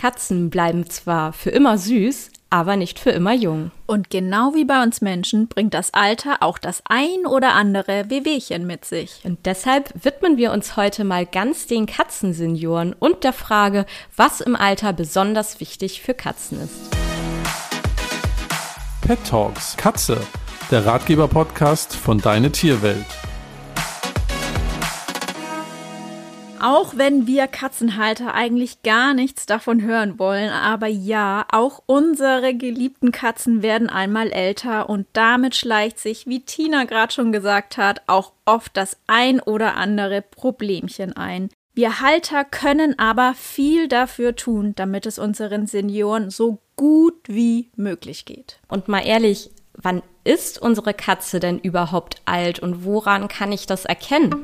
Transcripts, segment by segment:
Katzen bleiben zwar für immer süß, aber nicht für immer jung. Und genau wie bei uns Menschen bringt das Alter auch das ein oder andere Wehwehchen mit sich. Und deshalb widmen wir uns heute mal ganz den Katzensenioren und der Frage, was im Alter besonders wichtig für Katzen ist. Pet Talks Katze, der Ratgeber-Podcast von Deine Tierwelt. Auch wenn wir Katzenhalter eigentlich gar nichts davon hören wollen, aber ja, auch unsere geliebten Katzen werden einmal älter und damit schleicht sich, wie Tina gerade schon gesagt hat, auch oft das ein oder andere Problemchen ein. Wir Halter können aber viel dafür tun, damit es unseren Senioren so gut wie möglich geht. Und mal ehrlich, wann ist unsere Katze denn überhaupt alt und woran kann ich das erkennen?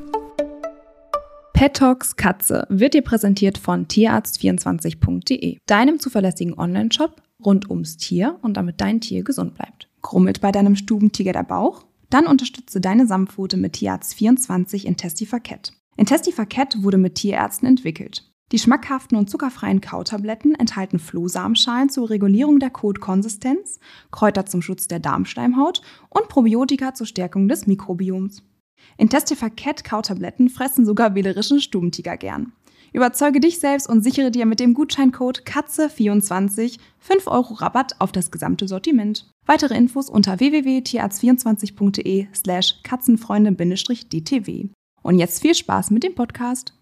Petox Katze wird dir präsentiert von tierarzt24.de, deinem zuverlässigen Online-Shop rund ums Tier und damit dein Tier gesund bleibt. Krummelt bei deinem Stubentiger der Bauch? Dann unterstütze deine Samtpfote mit Tierarzt24 in Testifaket. Intestifaket wurde mit Tierärzten entwickelt. Die schmackhaften und zuckerfreien Kautabletten enthalten Flohsamenschalen zur Regulierung der Kotkonsistenz, Kräuter zum Schutz der Darmschleimhaut und Probiotika zur Stärkung des Mikrobioms. Intestiva Cat Kautabletten fressen sogar wählerischen Stubentiger gern. Überzeuge dich selbst und sichere dir mit dem Gutscheincode KATZE24 5 Euro Rabatt auf das gesamte Sortiment. Weitere Infos unter www.tierarzt24.de slash katzenfreunde-dtw. Und jetzt viel Spaß mit dem Podcast.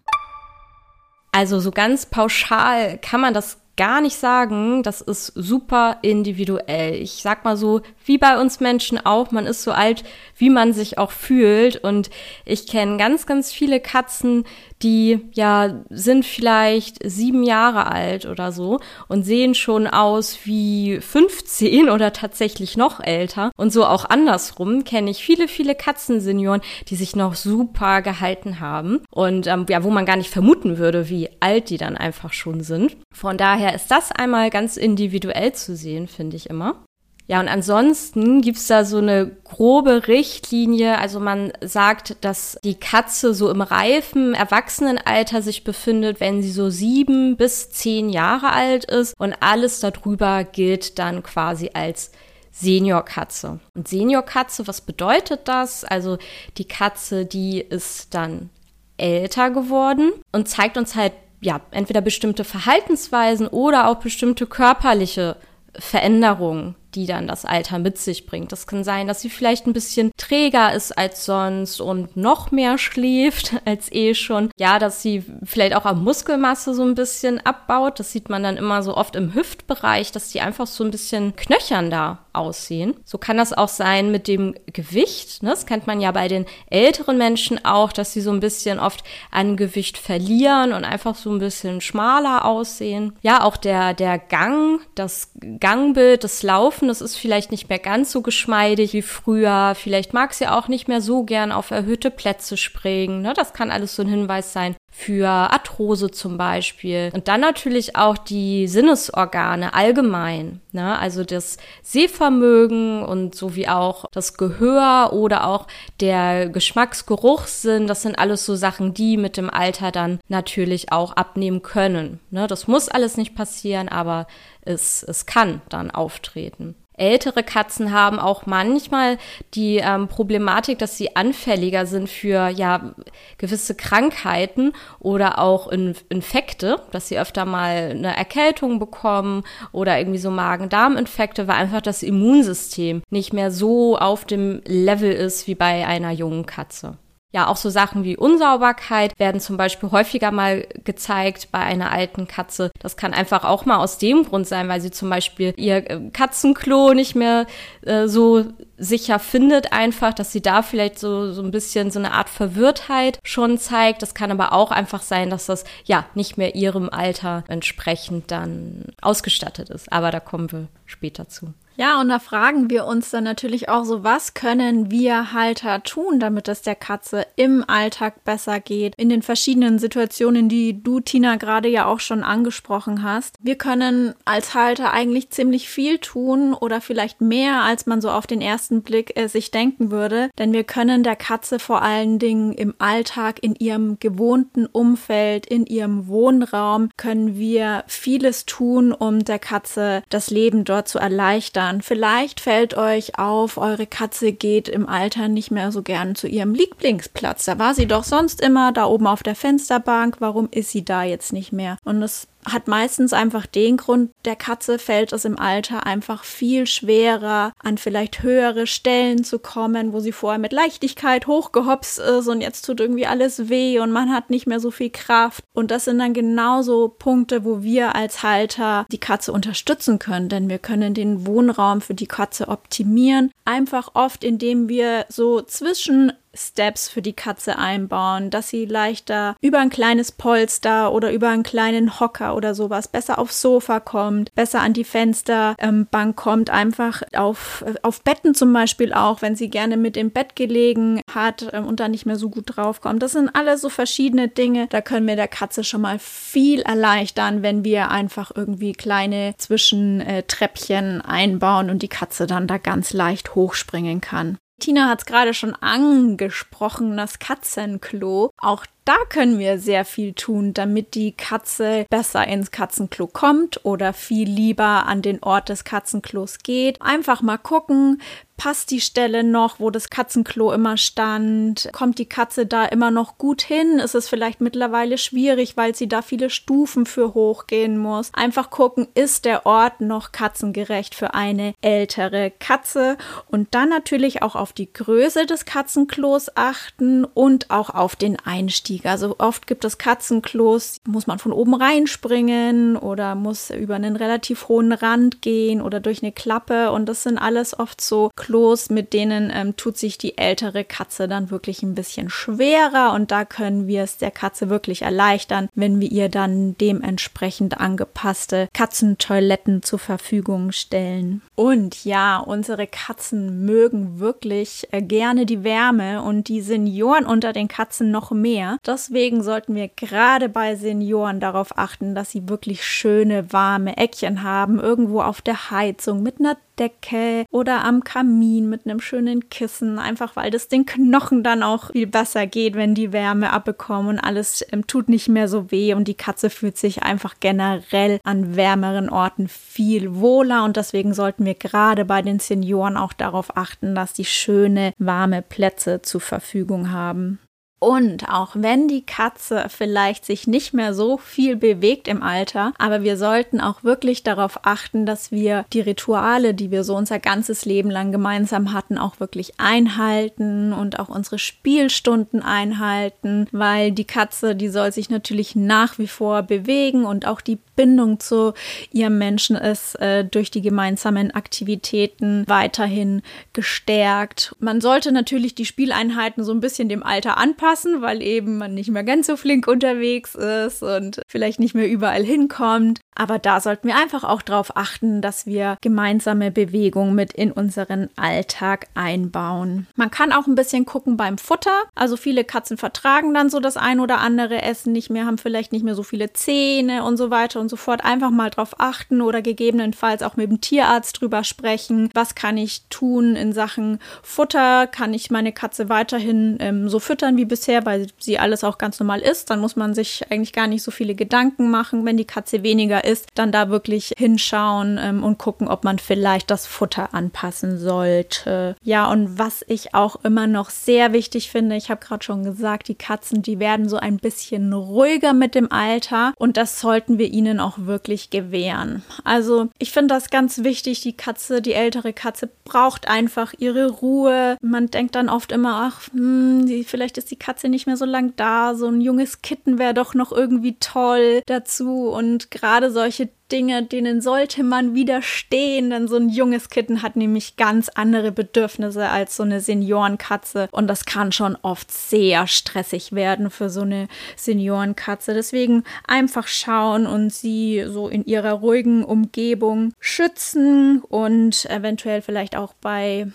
Also so ganz pauschal kann man das gar nicht sagen. Das ist super individuell. Ich sag mal so, wie bei uns Menschen auch, man ist so alt, wie man sich auch fühlt. Und ich kenne ganz, ganz viele Katzen, die ja sind vielleicht sieben Jahre alt oder so und sehen schon aus wie 15 oder tatsächlich noch älter. Und so auch andersrum kenne ich viele, viele Katzensenioren, die sich noch super gehalten haben und ähm, ja, wo man gar nicht vermuten würde, wie alt die dann einfach schon sind. Von daher ist das einmal ganz individuell zu sehen, finde ich immer. Ja, und ansonsten gibt's da so eine grobe Richtlinie. Also man sagt, dass die Katze so im reifen Erwachsenenalter sich befindet, wenn sie so sieben bis zehn Jahre alt ist. Und alles darüber gilt dann quasi als Seniorkatze. Und Seniorkatze, was bedeutet das? Also die Katze, die ist dann älter geworden und zeigt uns halt ja entweder bestimmte Verhaltensweisen oder auch bestimmte körperliche Veränderungen, die dann das Alter mit sich bringt. Das kann sein, dass sie vielleicht ein bisschen träger ist als sonst und noch mehr schläft als eh schon. Ja, dass sie vielleicht auch am Muskelmasse so ein bisschen abbaut. Das sieht man dann immer so oft im Hüftbereich, dass die einfach so ein bisschen knöchernder aussehen. So kann das auch sein mit dem Gewicht. Ne? Das kennt man ja bei den älteren Menschen auch, dass sie so ein bisschen oft an Gewicht verlieren und einfach so ein bisschen schmaler aussehen. Ja, auch der, der Gang, das Gangbild, das Laufen, das ist vielleicht nicht mehr ganz so geschmeidig wie früher. Vielleicht mag sie auch nicht mehr so gern auf erhöhte Plätze springen. Ne? Das kann alles so ein Hinweis sein für Arthrose zum Beispiel. Und dann natürlich auch die Sinnesorgane allgemein. Ne? Also das Sehvermögen und sowie auch das Gehör oder auch der Geschmacksgeruchssinn. Das sind alles so Sachen, die mit dem Alter dann natürlich auch abnehmen können. Ne? Das muss alles nicht passieren, aber es, es kann dann auftreten. Ältere Katzen haben auch manchmal die ähm, Problematik, dass sie anfälliger sind für ja gewisse Krankheiten oder auch in Infekte, dass sie öfter mal eine Erkältung bekommen oder irgendwie so Magen-Darm-Infekte, weil einfach das Immunsystem nicht mehr so auf dem Level ist wie bei einer jungen Katze. Ja, auch so Sachen wie Unsauberkeit werden zum Beispiel häufiger mal gezeigt bei einer alten Katze. Das kann einfach auch mal aus dem Grund sein, weil sie zum Beispiel ihr äh, Katzenklo nicht mehr äh, so sicher findet einfach, dass sie da vielleicht so, so ein bisschen so eine Art Verwirrtheit schon zeigt. Das kann aber auch einfach sein, dass das ja nicht mehr ihrem Alter entsprechend dann ausgestattet ist. Aber da kommen wir später zu. Ja, und da fragen wir uns dann natürlich auch so, was können wir Halter tun, damit es der Katze im Alltag besser geht, in den verschiedenen Situationen, die du, Tina, gerade ja auch schon angesprochen hast. Wir können als Halter eigentlich ziemlich viel tun oder vielleicht mehr, als man so auf den ersten Blick äh, sich denken würde, denn wir können der Katze vor allen Dingen im Alltag, in ihrem gewohnten Umfeld, in ihrem Wohnraum, können wir vieles tun, um der Katze das Leben dort zu erleichtern Eltern. Vielleicht fällt euch auf, eure Katze geht im Alter nicht mehr so gern zu ihrem Lieblingsplatz. Da war sie doch sonst immer da oben auf der Fensterbank. Warum ist sie da jetzt nicht mehr? Und es hat meistens einfach den Grund, der Katze fällt es im Alter einfach viel schwerer, an vielleicht höhere Stellen zu kommen, wo sie vorher mit Leichtigkeit hochgehopst ist und jetzt tut irgendwie alles weh und man hat nicht mehr so viel Kraft. Und das sind dann genauso Punkte, wo wir als Halter die Katze unterstützen können, denn wir können den Wohnraum für die Katze optimieren, einfach oft indem wir so zwischen Steps für die Katze einbauen, dass sie leichter über ein kleines Polster oder über einen kleinen Hocker oder sowas besser aufs Sofa kommt, besser an die Fensterbank ähm, kommt, einfach auf, äh, auf Betten zum Beispiel auch, wenn sie gerne mit im Bett gelegen hat ähm, und da nicht mehr so gut draufkommt. Das sind alles so verschiedene Dinge. Da können wir der Katze schon mal viel erleichtern, wenn wir einfach irgendwie kleine Zwischentreppchen einbauen und die Katze dann da ganz leicht hochspringen kann. Tina hat es gerade schon angesprochen, das Katzenklo. Auch da können wir sehr viel tun, damit die Katze besser ins Katzenklo kommt oder viel lieber an den Ort des Katzenklos geht. Einfach mal gucken, passt die Stelle noch, wo das Katzenklo immer stand? Kommt die Katze da immer noch gut hin? Ist es vielleicht mittlerweile schwierig, weil sie da viele Stufen für hochgehen muss? Einfach gucken, ist der Ort noch katzengerecht für eine ältere Katze? Und dann natürlich auch auf die Größe des Katzenklos achten und auch auf den Einstieg Einstieg. Also oft gibt es Katzenklos, muss man von oben reinspringen oder muss über einen relativ hohen Rand gehen oder durch eine Klappe. Und das sind alles oft so Klos, mit denen ähm, tut sich die ältere Katze dann wirklich ein bisschen schwerer. Und da können wir es der Katze wirklich erleichtern, wenn wir ihr dann dementsprechend angepasste Katzentoiletten zur Verfügung stellen. Und ja, unsere Katzen mögen wirklich äh, gerne die Wärme und die Senioren unter den Katzen noch mehr. Deswegen sollten wir gerade bei Senioren darauf achten, dass sie wirklich schöne, warme Eckchen haben, irgendwo auf der Heizung mit einer Decke oder am Kamin mit einem schönen Kissen, einfach weil das den Knochen dann auch viel besser geht, wenn die Wärme abbekommen und alles ähm, tut nicht mehr so weh und die Katze fühlt sich einfach generell an wärmeren Orten viel wohler und deswegen sollten wir gerade bei den Senioren auch darauf achten, dass die schöne, warme Plätze zur Verfügung haben. Und auch wenn die Katze vielleicht sich nicht mehr so viel bewegt im Alter, aber wir sollten auch wirklich darauf achten, dass wir die Rituale, die wir so unser ganzes Leben lang gemeinsam hatten, auch wirklich einhalten und auch unsere Spielstunden einhalten, weil die Katze, die soll sich natürlich nach wie vor bewegen und auch die Bindung zu ihrem Menschen ist äh, durch die gemeinsamen Aktivitäten weiterhin gestärkt. Man sollte natürlich die Spieleinheiten so ein bisschen dem Alter anpassen anpassen, weil eben man nicht mehr ganz so flink unterwegs ist und vielleicht nicht mehr überall hinkommt. Aber da sollten wir einfach auch darauf achten, dass wir gemeinsame Bewegung mit in unseren Alltag einbauen. Man kann auch ein bisschen gucken beim Futter. Also viele Katzen vertragen dann so das ein oder andere Essen nicht mehr, haben vielleicht nicht mehr so viele Zähne und so weiter und so fort. Einfach mal drauf achten oder gegebenenfalls auch mit dem Tierarzt drüber sprechen. Was kann ich tun in Sachen Futter? Kann ich meine Katze weiterhin ähm, so füttern wie bisher, weil sie alles auch ganz normal isst? Dann muss man sich eigentlich gar nicht so viele Gedanken machen, wenn die Katze weniger ist, dann da wirklich hinschauen ähm, und gucken, ob man vielleicht das Futter anpassen sollte. Ja, und was ich auch immer noch sehr wichtig finde, ich habe gerade schon gesagt, die Katzen, die werden so ein bisschen ruhiger mit dem Alter und das sollten wir ihnen auch wirklich gewähren. Also ich finde das ganz wichtig, die Katze, die ältere Katze braucht einfach ihre Ruhe. Man denkt dann oft immer, ach, hm, vielleicht ist die Katze nicht mehr so lang da, so ein junges Kitten wäre doch noch irgendwie toll dazu. Und gerade so solche Dinge, denen sollte man widerstehen, denn so ein junges Kitten hat nämlich ganz andere Bedürfnisse als so eine Seniorenkatze. Und das kann schon oft sehr stressig werden für so eine Seniorenkatze. Deswegen einfach schauen und sie so in ihrer ruhigen Umgebung schützen und eventuell vielleicht auch bei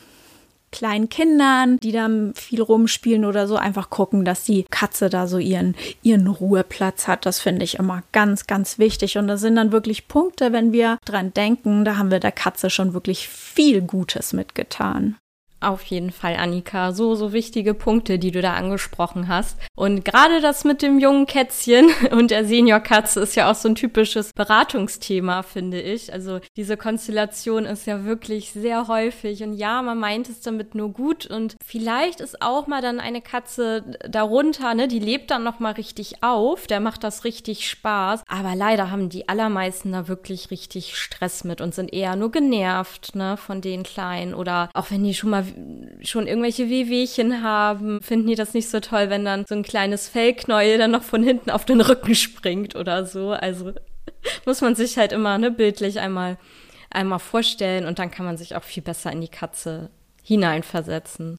kleinen Kindern, die dann viel rumspielen oder so, einfach gucken, dass die Katze da so ihren, ihren Ruheplatz hat. Das finde ich immer ganz, ganz wichtig. Und das sind dann wirklich Punkte, wenn wir dran denken, da haben wir der Katze schon wirklich viel Gutes mitgetan. Auf jeden Fall, Annika. So, so wichtige Punkte, die du da angesprochen hast. Und gerade das mit dem jungen Kätzchen und der Seniorkatze ist ja auch so ein typisches Beratungsthema, finde ich. Also diese Konstellation ist ja wirklich sehr häufig. Und ja, man meint es damit nur gut. Und vielleicht ist auch mal dann eine Katze darunter, ne, die lebt dann nochmal richtig auf. Der macht das richtig Spaß. Aber leider haben die allermeisten da wirklich richtig Stress mit und sind eher nur genervt, ne, von den Kleinen. Oder auch wenn die schon mal schon irgendwelche Wehwehchen haben, finden die das nicht so toll, wenn dann so ein kleines Fellknäuel dann noch von hinten auf den Rücken springt oder so. Also muss man sich halt immer ne, bildlich einmal, einmal vorstellen und dann kann man sich auch viel besser in die Katze hineinversetzen.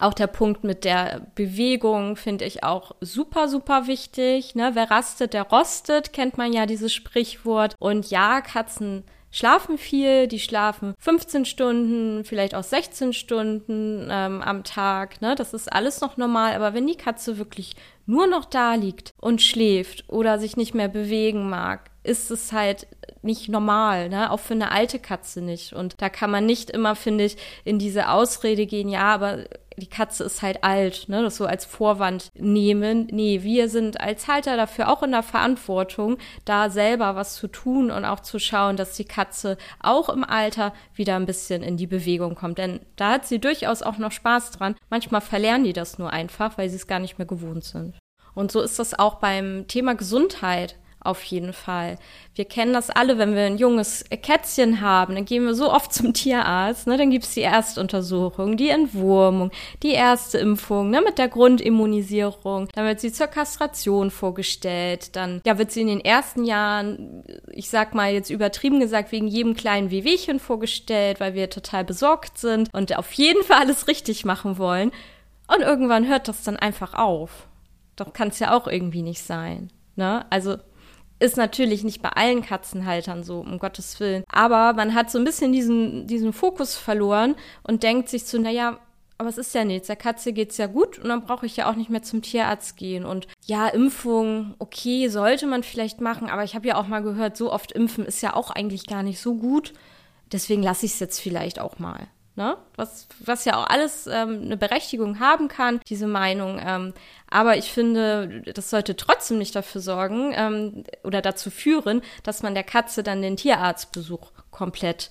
Auch der Punkt mit der Bewegung finde ich auch super, super wichtig. Ne? Wer rastet, der rostet, kennt man ja dieses Sprichwort. Und ja, Katzen schlafen viel, die schlafen 15 Stunden, vielleicht auch 16 Stunden ähm, am Tag. Ne? Das ist alles noch normal, aber wenn die Katze wirklich nur noch da liegt und schläft oder sich nicht mehr bewegen mag, ist es halt nicht normal, ne? Auch für eine alte Katze nicht. Und da kann man nicht immer, finde ich, in diese Ausrede gehen, ja, aber die Katze ist halt alt, ne, das so als Vorwand nehmen. Nee, wir sind als Halter dafür auch in der Verantwortung, da selber was zu tun und auch zu schauen, dass die Katze auch im Alter wieder ein bisschen in die Bewegung kommt. Denn da hat sie durchaus auch noch Spaß dran. Manchmal verlernen die das nur einfach, weil sie es gar nicht mehr gewohnt sind. Und so ist das auch beim Thema Gesundheit auf jeden Fall. Wir kennen das alle, wenn wir ein junges Kätzchen haben, dann gehen wir so oft zum Tierarzt, ne? dann gibt's die Erstuntersuchung, die Entwurmung, die erste Impfung ne? mit der Grundimmunisierung, dann wird sie zur Kastration vorgestellt, dann ja, wird sie in den ersten Jahren, ich sag mal jetzt übertrieben gesagt, wegen jedem kleinen Wehwehchen vorgestellt, weil wir total besorgt sind und auf jeden Fall alles richtig machen wollen. Und irgendwann hört das dann einfach auf. Doch kann es ja auch irgendwie nicht sein. Ne? Also ist natürlich nicht bei allen Katzenhaltern so, um Gottes Willen. Aber man hat so ein bisschen diesen, diesen Fokus verloren und denkt sich so, naja, aber es ist ja nichts. Der Katze geht's ja gut und dann brauche ich ja auch nicht mehr zum Tierarzt gehen. Und ja, Impfung, okay, sollte man vielleicht machen, aber ich habe ja auch mal gehört, so oft impfen ist ja auch eigentlich gar nicht so gut. Deswegen lasse ich es jetzt vielleicht auch mal ne? Was, was ja auch alles ähm, eine Berechtigung haben kann, diese Meinung. Ähm, aber ich finde, das sollte trotzdem nicht dafür sorgen ähm, oder dazu führen, dass man der Katze dann den Tierarztbesuch komplett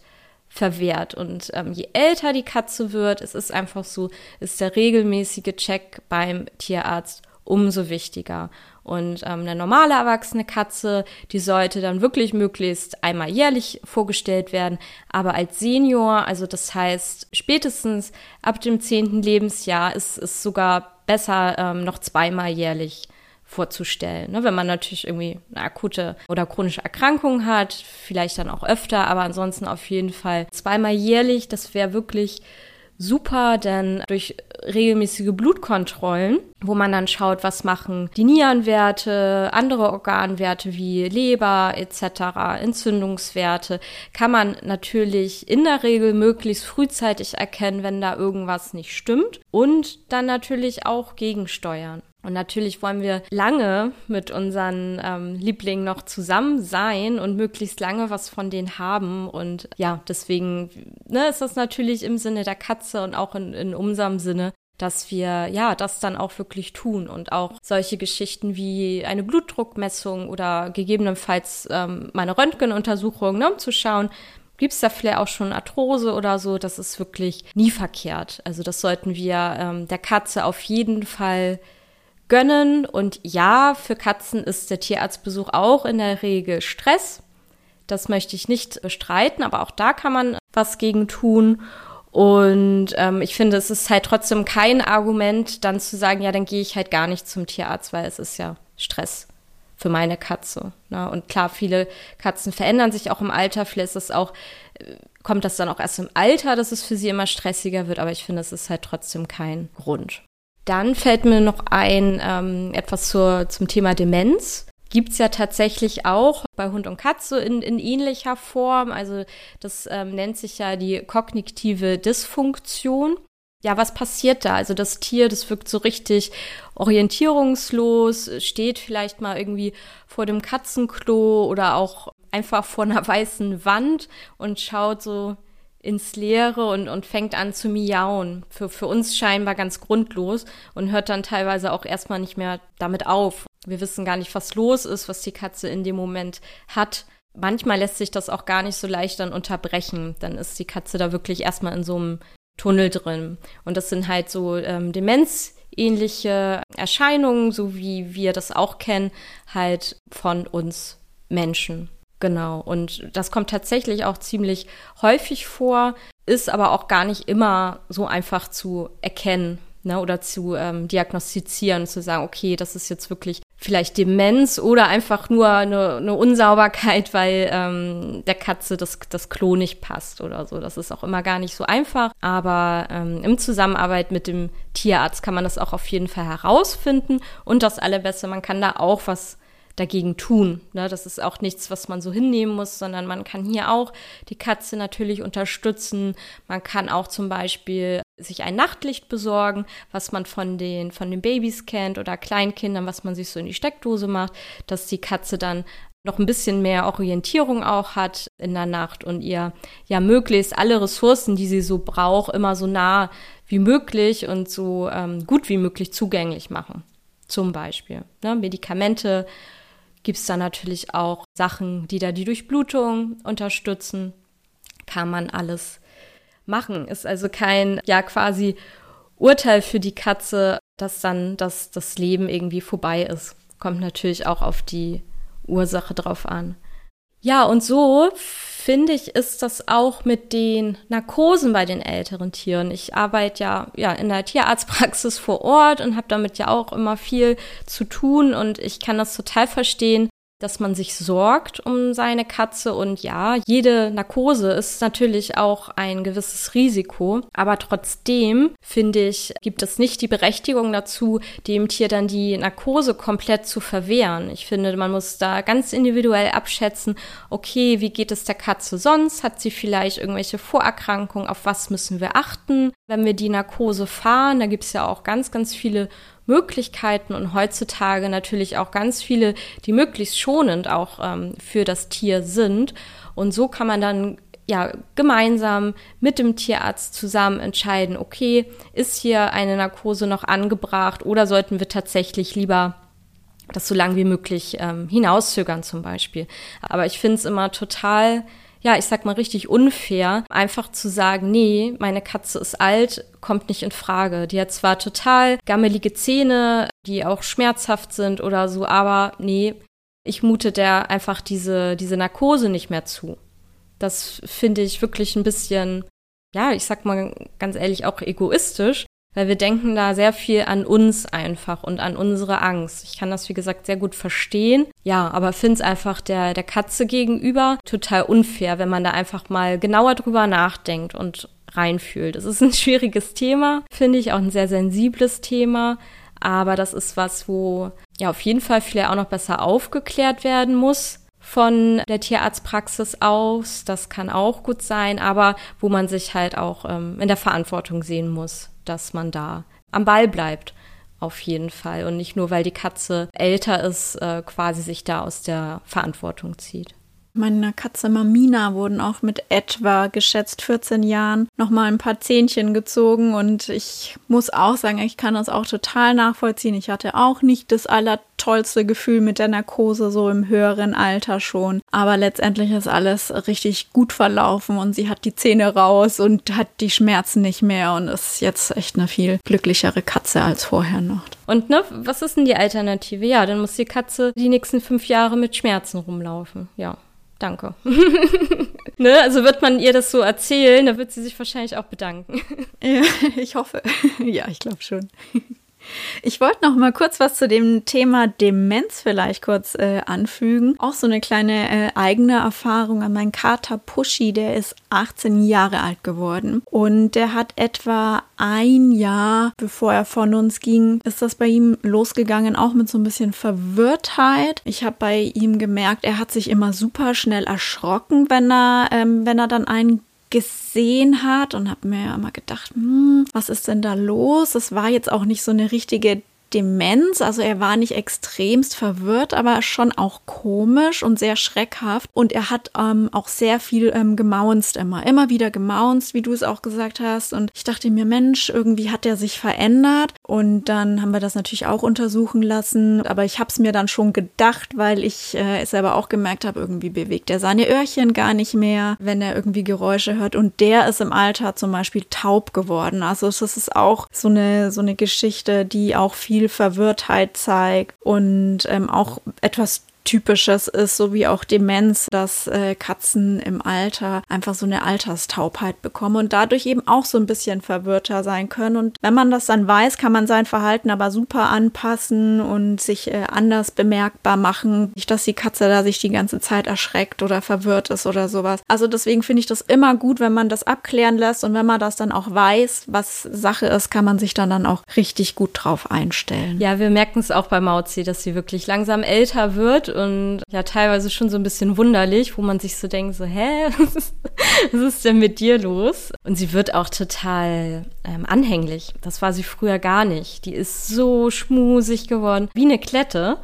verwehrt. Und ähm, je älter die Katze wird, es ist einfach so, ist der regelmäßige Check beim Tierarzt umso wichtiger. Und ähm, eine normale erwachsene Katze, die sollte dann wirklich möglichst einmal jährlich vorgestellt werden. Aber als Senior, also das heißt spätestens ab dem zehnten Lebensjahr, ist es sogar besser, ähm, noch zweimal jährlich vorzustellen. Ne? Wenn man natürlich irgendwie eine akute oder chronische Erkrankung hat, vielleicht dann auch öfter, aber ansonsten auf jeden Fall zweimal jährlich, das wäre wirklich super, denn durch regelmäßige Blutkontrollen, wo man dann schaut, was machen die Nierenwerte, andere Organwerte wie Leber etc., Entzündungswerte, kann man natürlich in der Regel möglichst frühzeitig erkennen, wenn da irgendwas nicht stimmt und dann natürlich auch gegensteuern. Und natürlich wollen wir lange mit unseren ähm, Lieblingen noch zusammen sein und möglichst lange was von denen haben. Und ja, deswegen ne, ist das natürlich im Sinne der Katze und auch in, in unserem Sinne, dass wir ja das dann auch wirklich tun und auch solche Geschichten wie eine Blutdruckmessung oder gegebenenfalls ähm, meine Röntgenuntersuchung, ne, um zu schauen, gibt es da vielleicht auch schon Arthrose oder so, das ist wirklich nie verkehrt. Also das sollten wir ähm, der Katze auf jeden Fall gönnen. Und ja, für Katzen ist der Tierarztbesuch auch in der Regel Stress. Das möchte ich nicht bestreiten, aber auch da kann man was gegen tun. Und ähm, ich finde, es ist halt trotzdem kein Argument, dann zu sagen, ja, dann gehe ich halt gar nicht zum Tierarzt, weil es ist ja Stress für meine Katze. Ne? Und klar, viele Katzen verändern sich auch im Alter. Vielleicht ist es auch, äh, kommt das dann auch erst im Alter, dass es für sie immer stressiger wird. Aber ich finde, es ist halt trotzdem kein Grund. Dann fällt mir noch ein ähm, etwas zur, zum Thema Demenz. Gibt's ja tatsächlich auch bei Hund und Katze in, in ähnlicher Form. Also das ähm, nennt sich ja die kognitive Dysfunktion ja, was passiert da? Also das Tier, das wirkt so richtig orientierungslos, steht vielleicht mal irgendwie vor dem Katzenklo oder auch einfach vor einer weißen Wand und schaut so ins Leere und, und fängt an zu miauen. Für, für uns scheinbar ganz grundlos und hört dann teilweise auch erstmal nicht mehr damit auf. Wir wissen gar nicht, was los ist, was die Katze in dem Moment hat. Manchmal lässt sich das auch gar nicht so leicht dann unterbrechen. Dann ist die Katze da wirklich erstmal in so einem Tunnel drin. Und das sind halt so ähm, demenzähnliche Erscheinungen, so wie wir das auch kennen, halt von uns Menschen. Genau. Und das kommt tatsächlich auch ziemlich häufig vor, ist aber auch gar nicht immer so einfach zu erkennen ne, oder zu ähm, diagnostizieren, zu sagen, okay, das ist jetzt wirklich vielleicht Demenz oder einfach nur eine, eine Unsauberkeit, weil ähm, der Katze das, das Klo nicht passt oder so. Das ist auch immer gar nicht so einfach. Aber ähm, im Zusammenarbeit mit dem Tierarzt kann man das auch auf jeden Fall herausfinden. Und das Allerbeste, man kann da auch was dagegen tun. Ne? Das ist auch nichts, was man so hinnehmen muss, sondern man kann hier auch die Katze natürlich unterstützen. Man kann auch zum Beispiel sich ein Nachtlicht besorgen, was man von den, von den Babys kennt oder Kleinkindern, was man sich so in die Steckdose macht, dass die Katze dann noch ein bisschen mehr Orientierung auch hat in der Nacht und ihr ja möglichst alle Ressourcen, die sie so braucht, immer so nah wie möglich und so ähm, gut wie möglich zugänglich machen. Zum Beispiel ne, Medikamente, gibt es da natürlich auch Sachen, die da die Durchblutung unterstützen. Kann man alles machen. Ist also kein, ja, quasi Urteil für die Katze, dass dann das, das Leben irgendwie vorbei ist. Kommt natürlich auch auf die Ursache drauf an. Ja, und so finde ich, ist das auch mit den Narkosen bei den älteren Tieren. Ich arbeite ja, ja in der Tierarztpraxis vor Ort und habe damit ja auch immer viel zu tun und ich kann das total verstehen, dass man sich sorgt um seine Katze und ja, jede Narkose ist natürlich auch ein gewisses Risiko, aber trotzdem finde ich, gibt es nicht die Berechtigung dazu, dem Tier dann die Narkose komplett zu verwehren. Ich finde, man muss da ganz individuell abschätzen, okay, wie geht es der Katze sonst? Hat sie vielleicht irgendwelche Vorerkrankungen? Auf was müssen wir achten, wenn wir die Narkose fahren? Da gibt es ja auch ganz, ganz viele Möglichkeiten und heutzutage natürlich auch ganz viele, die möglichst schonend auch ähm, für das Tier sind. Und so kann man dann ja gemeinsam mit dem Tierarzt zusammen entscheiden, okay, ist hier eine Narkose noch angebracht oder sollten wir tatsächlich lieber das so lang wie möglich ähm, hinauszögern zum Beispiel. Aber ich finde es immer total ja, ich sag mal richtig unfair, einfach zu sagen, nee, meine Katze ist alt, kommt nicht in Frage. Die hat zwar total gammelige Zähne, die auch schmerzhaft sind oder so, aber nee, ich mute der einfach diese, diese Narkose nicht mehr zu. Das finde ich wirklich ein bisschen, ja, ich sag mal ganz ehrlich, auch egoistisch, weil wir denken da sehr viel an uns einfach und an unsere Angst. Ich kann das, wie gesagt, sehr gut verstehen. Ja, aber finde es einfach der, der Katze gegenüber total unfair, wenn man da einfach mal genauer drüber nachdenkt und reinfühlt. Es ist ein schwieriges Thema, finde ich, auch ein sehr sensibles Thema. Aber das ist was, wo ja auf jeden Fall vielleicht auch noch besser aufgeklärt werden muss von der Tierarztpraxis aus. Das kann auch gut sein, aber wo man sich halt auch ähm, in der Verantwortung sehen muss dass man da am Ball bleibt. Auf jeden Fall. Und nicht nur, weil die Katze älter ist, äh, quasi sich da aus der Verantwortung zieht. Meiner Katze Mamina wurden auch mit etwa geschätzt 14 Jahren nochmal ein paar Zähnchen gezogen und ich muss auch sagen, ich kann das auch total nachvollziehen. Ich hatte auch nicht das allertollste Gefühl mit der Narkose so im höheren Alter schon, aber letztendlich ist alles richtig gut verlaufen und sie hat die Zähne raus und hat die Schmerzen nicht mehr und ist jetzt echt eine viel glücklichere Katze als vorher noch. Und ne, was ist denn die Alternative? Ja, dann muss die Katze die nächsten fünf Jahre mit Schmerzen rumlaufen. Ja danke. ne? Also wird man ihr das so erzählen, dann wird sie sich wahrscheinlich auch bedanken. ja, ich hoffe. ja, ich glaube schon. Ich wollte noch mal kurz was zu dem Thema Demenz vielleicht kurz äh, anfügen. Auch so eine kleine äh, eigene Erfahrung an meinen Kater Pushy, der ist 18 Jahre alt geworden und der hat etwa ein Jahr, bevor er von uns ging, ist das bei ihm losgegangen, auch mit so ein bisschen Verwirrtheit. Ich habe bei ihm gemerkt, er hat sich immer super schnell erschrocken, wenn er, ähm, wenn er dann einen gesehen hat und habe mir immer gedacht, hm, was ist denn da los? Es war jetzt auch nicht so eine richtige Demenz. Also er war nicht extremst verwirrt, aber schon auch komisch und sehr schreckhaft. Und er hat ähm, auch sehr viel ähm, gemaunzt immer. Immer wieder gemaunzt, wie du es auch gesagt hast. Und ich dachte mir, Mensch, irgendwie hat er sich verändert. Und dann haben wir das natürlich auch untersuchen lassen. Aber ich habe es mir dann schon gedacht, weil ich äh, selber auch gemerkt habe, irgendwie bewegt er seine Öhrchen gar nicht mehr, wenn er irgendwie Geräusche hört. Und der ist im Alter zum Beispiel taub geworden. Also das ist auch so eine, so eine Geschichte, die auch viel viel Verwirrtheit zeigt und ähm, auch etwas Typisches ist, so wie auch Demenz, dass äh, Katzen im Alter einfach so eine Alterstaubheit bekommen und dadurch eben auch so ein bisschen verwirrter sein können. Und wenn man das dann weiß, kann man sein Verhalten aber super anpassen und sich äh, anders bemerkbar machen. Nicht, dass die Katze da sich die ganze Zeit erschreckt oder verwirrt ist oder sowas. Also deswegen finde ich das immer gut, wenn man das abklären lässt und wenn man das dann auch weiß, was Sache ist, kann man sich dann, dann auch richtig gut drauf einstellen. Ja, wir merken es auch bei Mauzi, dass sie wirklich langsam älter wird und ja teilweise schon so ein bisschen wunderlich, wo man sich so denkt, so, hä, was ist denn mit dir los? Und sie wird auch total ähm, anhänglich. Das war sie früher gar nicht. Die ist so schmusig geworden, wie eine Klette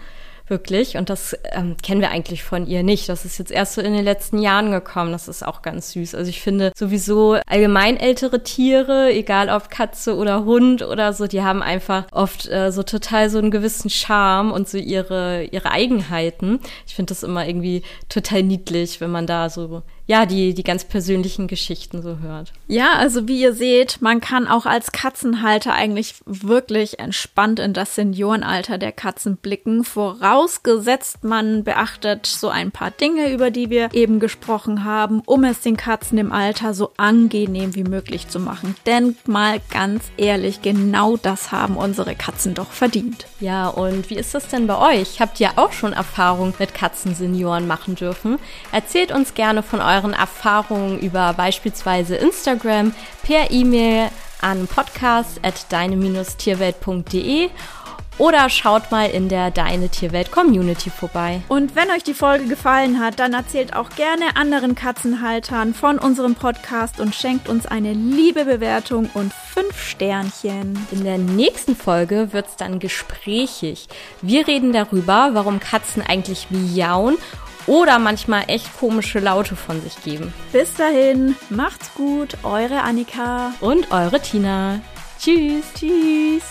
wirklich. Und das ähm, kennen wir eigentlich von ihr nicht. Das ist jetzt erst so in den letzten Jahren gekommen. Das ist auch ganz süß. Also ich finde sowieso allgemein ältere Tiere, egal ob Katze oder Hund oder so, die haben einfach oft äh, so total so einen gewissen Charme und so ihre, ihre Eigenheiten. Ich finde das immer irgendwie total niedlich, wenn man da so ja, die, die ganz persönlichen Geschichten so hört. Ja, also wie ihr seht, man kann auch als Katzenhalter eigentlich wirklich entspannt in das Seniorenalter der Katzen blicken, vorausgesetzt man beachtet so ein paar Dinge, über die wir eben gesprochen haben, um es den Katzen im Alter so angenehm wie möglich zu machen. Denn mal ganz ehrlich, genau das haben unsere Katzen doch verdient. Ja, und wie ist das denn bei euch? Habt ihr auch schon Erfahrung mit Katzensenioren machen dürfen? Erzählt uns gerne von euren euren Erfahrungen über beispielsweise Instagram per E-Mail an podcast.deine-tierwelt.de oder schaut mal in der Deine Tierwelt Community vorbei. Und wenn euch die Folge gefallen hat, dann erzählt auch gerne anderen Katzenhaltern von unserem Podcast und schenkt uns eine liebe Bewertung und fünf Sternchen. In der nächsten Folge wird es dann gesprächig. Wir reden darüber, warum Katzen eigentlich miauen oder manchmal echt komische Laute von sich geben. Bis dahin, macht's gut, eure Annika und eure Tina. Tschüss. Tschüss.